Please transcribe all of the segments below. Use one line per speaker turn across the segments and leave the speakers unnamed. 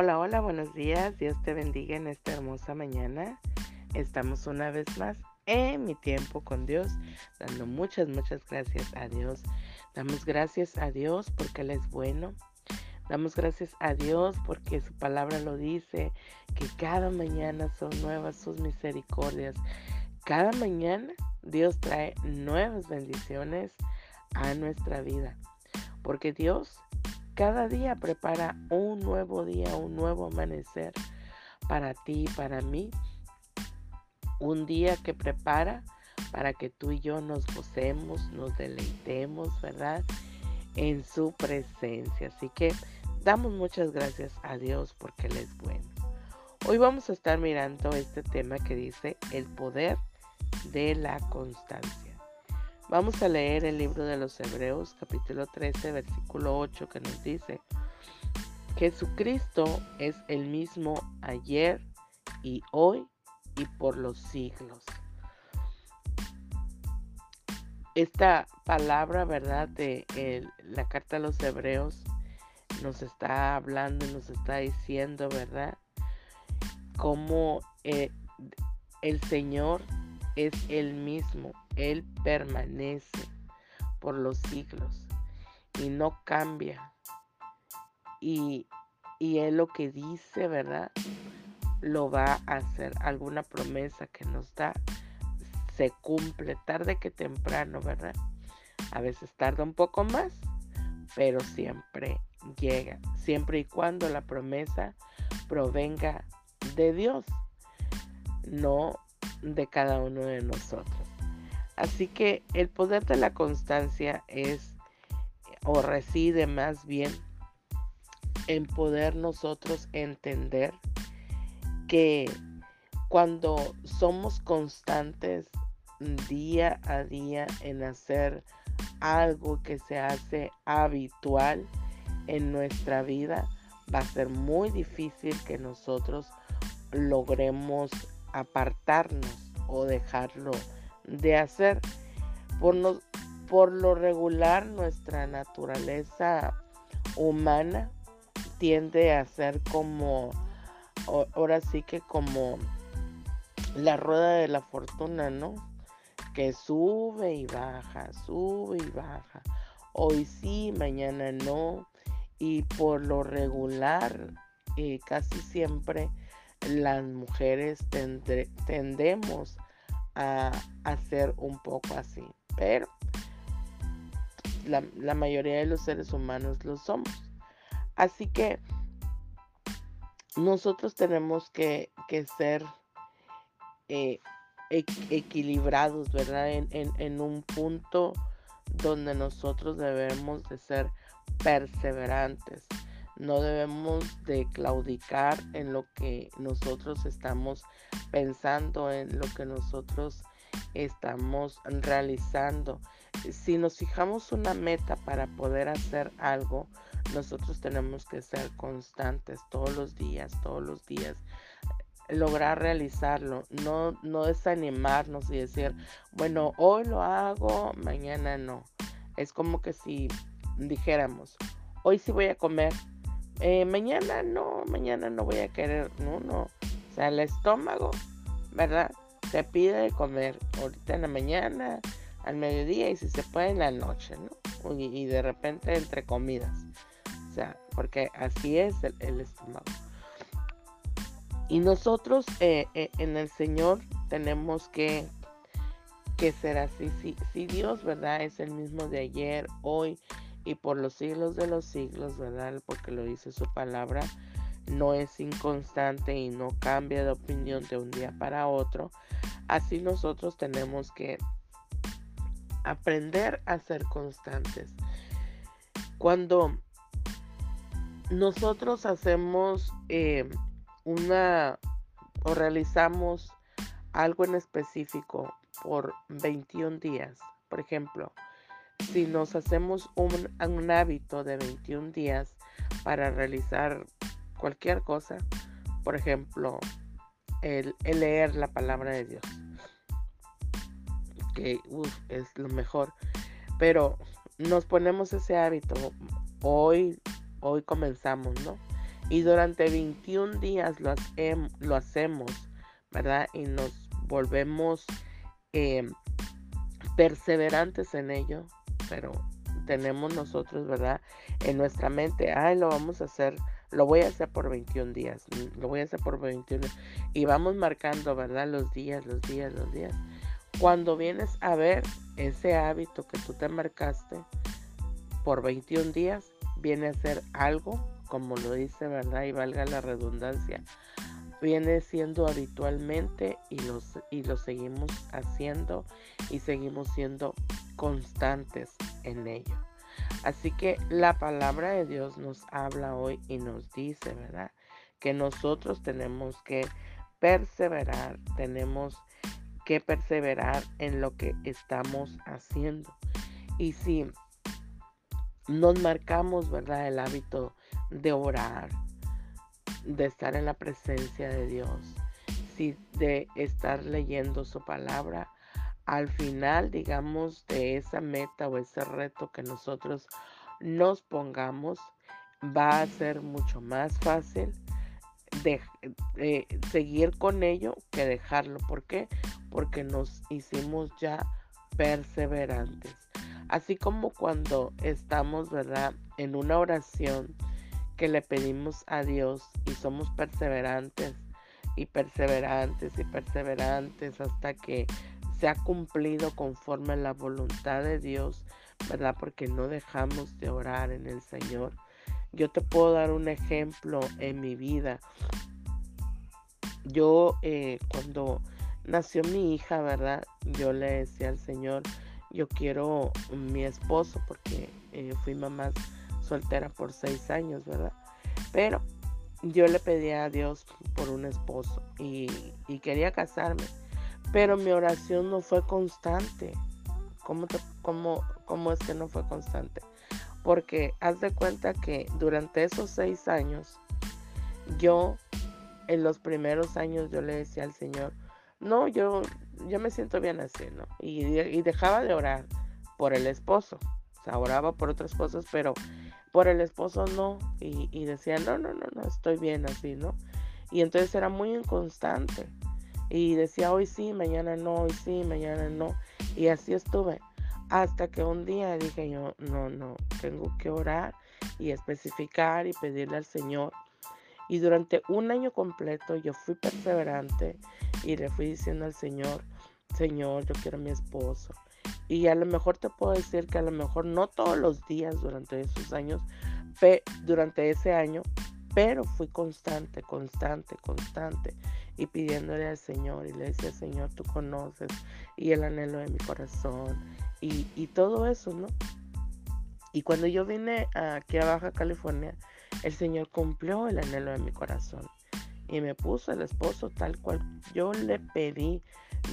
Hola, hola, buenos días. Dios te bendiga en esta hermosa mañana. Estamos una vez más en mi tiempo con Dios, dando muchas, muchas gracias a Dios. Damos gracias a Dios porque Él es bueno. Damos gracias a Dios porque su palabra lo dice, que cada mañana son nuevas sus misericordias. Cada mañana Dios trae nuevas bendiciones a nuestra vida. Porque Dios cada día prepara un nuevo día, un nuevo amanecer para ti y para mí. Un día que prepara para que tú y yo nos gocemos, nos deleitemos, ¿verdad? En su presencia. Así que damos muchas gracias a Dios porque Él es bueno. Hoy vamos a estar mirando este tema que dice el poder de la constancia. Vamos a leer el libro de los Hebreos capítulo 13 versículo 8 que nos dice, Jesucristo es el mismo ayer y hoy y por los siglos. Esta palabra, ¿verdad? De la carta a los Hebreos nos está hablando y nos está diciendo, ¿verdad? Cómo eh, el Señor es el mismo él permanece por los siglos y no cambia. Y, Él lo que dice, ¿verdad? Lo va a hacer. Alguna promesa que nos da se cumple tarde que temprano, ¿verdad? A veces tarda un poco más, pero siempre llega, siempre y cuando la promesa provenga de Dios, no de cada uno de nosotros. Así que el poder de la constancia es o reside más bien en poder nosotros entender que cuando somos constantes día a día en hacer algo que se hace habitual en nuestra vida, va a ser muy difícil que nosotros logremos apartarnos o dejarlo de hacer. Por, por lo regular, nuestra naturaleza humana tiende a ser como, ahora sí que como la rueda de la fortuna, ¿no? Que sube y baja, sube y baja. Hoy sí, mañana no. Y por lo regular, eh, casi siempre las mujeres tendemos a hacer un poco así. Pero la, mayoría de los seres humanos lo somos. Así que nosotros tenemos que, ser eh, equilibrados, ¿verdad? En, en, un punto donde nosotros debemos de ser perseverantes. No debemos de claudicar en lo que nosotros estamos pensando, en lo que nosotros estamos realizando. Si nos fijamos una meta para poder hacer algo, nosotros tenemos que ser constantes todos los días, todos los días lograr realizarlo, no, no desanimarnos y decir, bueno, hoy lo hago, mañana no. Es como que si dijéramos, hoy sí voy a comer, eh, mañana no, mañana no voy a querer, no, no. O sea, el estómago, ¿verdad? Se pide de comer ahorita en la mañana, al mediodía y si se puede en la noche, ¿no? Y, de repente entre comidas. O sea, porque así es el, estómago. Y nosotros eh, eh, en el Señor tenemos que, que ser así. Si, si Dios, ¿verdad? Es el mismo de ayer, hoy y por los siglos de los siglos, ¿verdad? Porque lo dice su palabra, no es inconstante y no cambia de opinión de un día para otro. Así nosotros tenemos que aprender a ser constantes. Cuando nosotros hacemos eh, una o realizamos algo en específico por 21 días, por ejemplo, si nos hacemos un, hábito de 21 días para realizar cualquier cosa, por ejemplo, el, leer la palabra de Dios, que es lo mejor, pero nos ponemos ese hábito, hoy, hoy comenzamos, ¿no? Y durante 21 días lo, lo hacemos, ¿verdad? Y nos volvemos em, perseverantes en ello, pero tenemos nosotros, ¿verdad? En nuestra mente, ay, lo vamos a hacer, lo voy a hacer por 21 días, lo voy a hacer por 21 y vamos marcando, ¿verdad? Los días, los días, los días. Cuando vienes a ver ese hábito que tú te marcaste por 21 días, viene a ser algo, como lo dice, ¿verdad? Y valga la redundancia, viene siendo habitualmente y, los, y lo seguimos haciendo y seguimos siendo constantes en ello. Así que la palabra de Dios nos habla hoy y nos dice, ¿verdad? Que nosotros tenemos que perseverar, tenemos que perseverar en lo que estamos haciendo. Y si nos marcamos, ¿verdad? El hábito de orar, de estar en la presencia de Dios, si de estar leyendo su palabra, al final, digamos, de esa meta o ese reto que nosotros nos pongamos, va a ser mucho más fácil de, eh, seguir con ello que dejarlo. ¿Por qué? Porque nos hicimos ya perseverantes. Así como cuando estamos, ¿verdad? En una oración que le pedimos a Dios y somos perseverantes y perseverantes y perseverantes hasta que se ha cumplido conforme a la voluntad de Dios, ¿verdad? Porque no dejamos de orar en el Señor. Yo te puedo dar un ejemplo en mi vida. Yo eh, cuando nació mi hija, ¿verdad? Yo le decía al Señor, yo quiero mi esposo porque eh, fui mamá soltera por seis años, ¿verdad? Pero yo le pedí a Dios por un esposo y, quería casarme, pero mi oración no fue constante. ¿Cómo, cómo, ¿Cómo es que no fue constante? Porque haz de cuenta que durante esos seis años, yo, en los primeros años, yo le decía al Señor, no, yo, yo me siento bien así, ¿no? Y, y dejaba de orar por el esposo. O sea, oraba por otras cosas, pero por el esposo no. Y, y decía, no, no, no, no, estoy bien así, ¿no? Y entonces era muy inconstante. Y decía, hoy sí, mañana no, hoy sí, mañana no. Y así estuve. Hasta que un día dije yo, no, no, tengo que orar y especificar y pedirle al Señor. Y durante un año completo yo fui perseverante y le fui diciendo al Señor, Señor, yo quiero a mi esposo. Y a lo mejor te puedo decir que a lo mejor no todos los días durante esos años, durante ese año, pero fui constante, constante, constante y pidiéndole al Señor y le decía, Señor, tú conoces y el anhelo de mi corazón y, y todo eso, ¿no? Y cuando yo vine aquí a Baja California, el Señor cumplió el anhelo de mi corazón y me puso el esposo tal cual yo le pedí,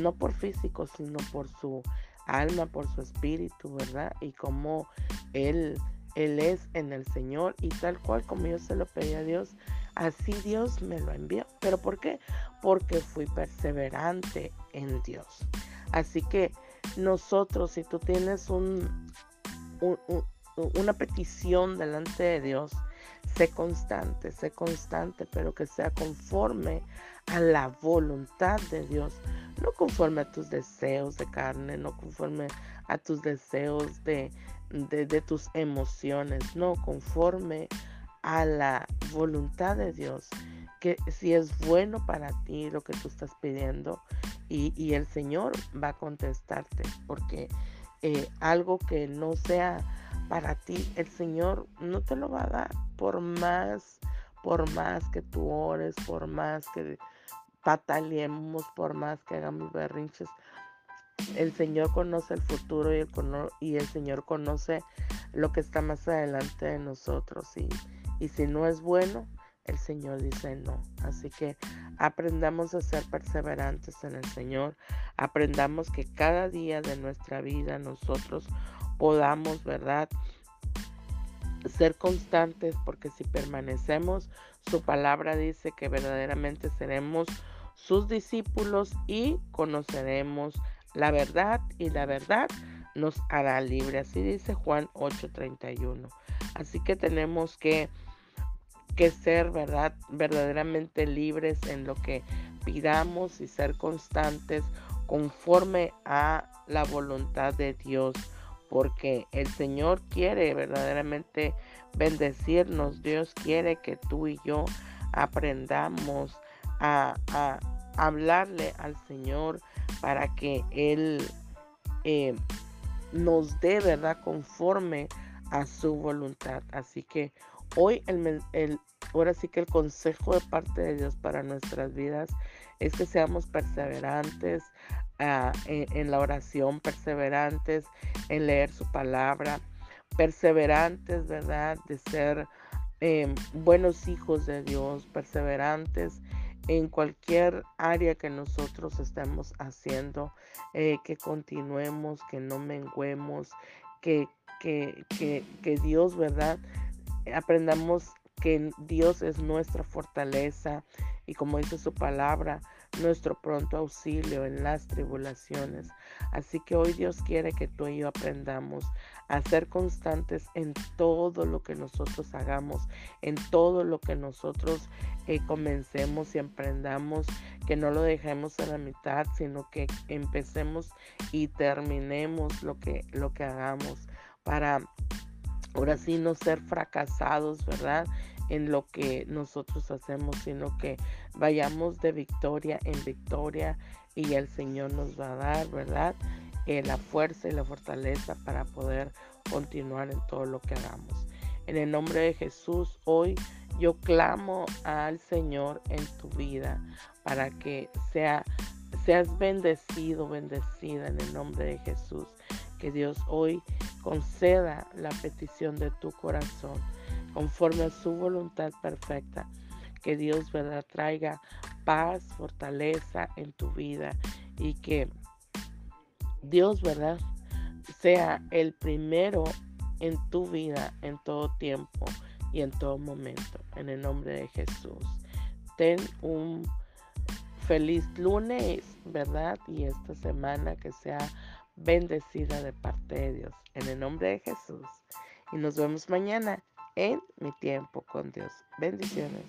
no por físico, sino por su alma, por su espíritu, ¿verdad? Y como Él, Él es en el Señor y tal cual como yo se lo pedí a Dios, así Dios me lo envió. ¿Pero por qué? Porque fui perseverante en Dios. Así que nosotros, si tú tienes un, una petición delante de Dios, sé constante, sé constante, pero que sea conforme a la voluntad de Dios, no conforme a tus deseos de carne, no conforme a tus deseos de, de, tus emociones, no conforme a la voluntad de Dios, que si es bueno para ti lo que tú estás pidiendo y, y el Señor va a contestarte, porque eh, algo que no sea para ti, el Señor no te lo va a dar por más, por más que tú ores, por más que pataleemos, por más que hagamos berrinches. El Señor conoce el futuro y el, y el Señor conoce lo que está más adelante de nosotros. Y si no es bueno, el Señor dice no. Así que aprendamos a ser perseverantes en el Señor. Aprendamos que cada día de nuestra vida nosotros podamos, ¿verdad? Ser constantes porque si permanecemos, su palabra dice que verdaderamente seremos sus discípulos y conoceremos la verdad y la verdad nos hará libre. Así dice Juan 8:31. Así que tenemos que que ser, ¿verdad? Verdaderamente libres en lo que pidamos y ser constantes conforme a la voluntad de Dios, porque el Señor quiere verdaderamente bendecirnos, Dios quiere que tú y yo aprendamos a, hablarle al Señor para que Él eh, nos dé, ¿verdad? Conforme a su voluntad. Así que hoy el, ahora sí que el consejo de parte de Dios para nuestras vidas es que seamos perseverantes ah, en, la oración, perseverantes en leer su palabra, perseverantes, ¿verdad? De ser em, buenos hijos de Dios, perseverantes en cualquier área que nosotros estemos haciendo, eh, que continuemos, que no menguemos, que, que, que, que Dios, ¿verdad? Aprendamos que Dios es nuestra fortaleza y como dice su palabra, nuestro pronto auxilio en las tribulaciones. Así que hoy Dios quiere que tú y yo aprendamos a ser constantes en todo lo que nosotros hagamos, en todo lo que nosotros eh, comencemos y emprendamos, que no lo dejemos a la mitad, sino que empecemos y terminemos lo que, lo que hagamos para ahora sí no ser fracasados, ¿verdad? en lo que nosotros hacemos, sino que vayamos de victoria en victoria y el Señor nos va a dar, ¿verdad? Eh, la fuerza y la fortaleza para poder continuar en todo lo que hagamos. En el nombre de Jesús, hoy yo clamo al Señor en tu vida para que sea, seas bendecido, bendecida en el nombre de Jesús. Que Dios hoy conceda la petición de tu corazón conforme a su voluntad perfecta. Que Dios ¿verdad? traiga paz, fortaleza en tu vida y que Dios verdad sea el primero en tu vida en todo tiempo y en todo momento. En el nombre de Jesús. Ten un feliz lunes, ¿verdad? Y esta semana que sea bendecida de parte de Dios. En el nombre de Jesús. Y nos vemos mañana en mi tiempo con Dios. Bendiciones.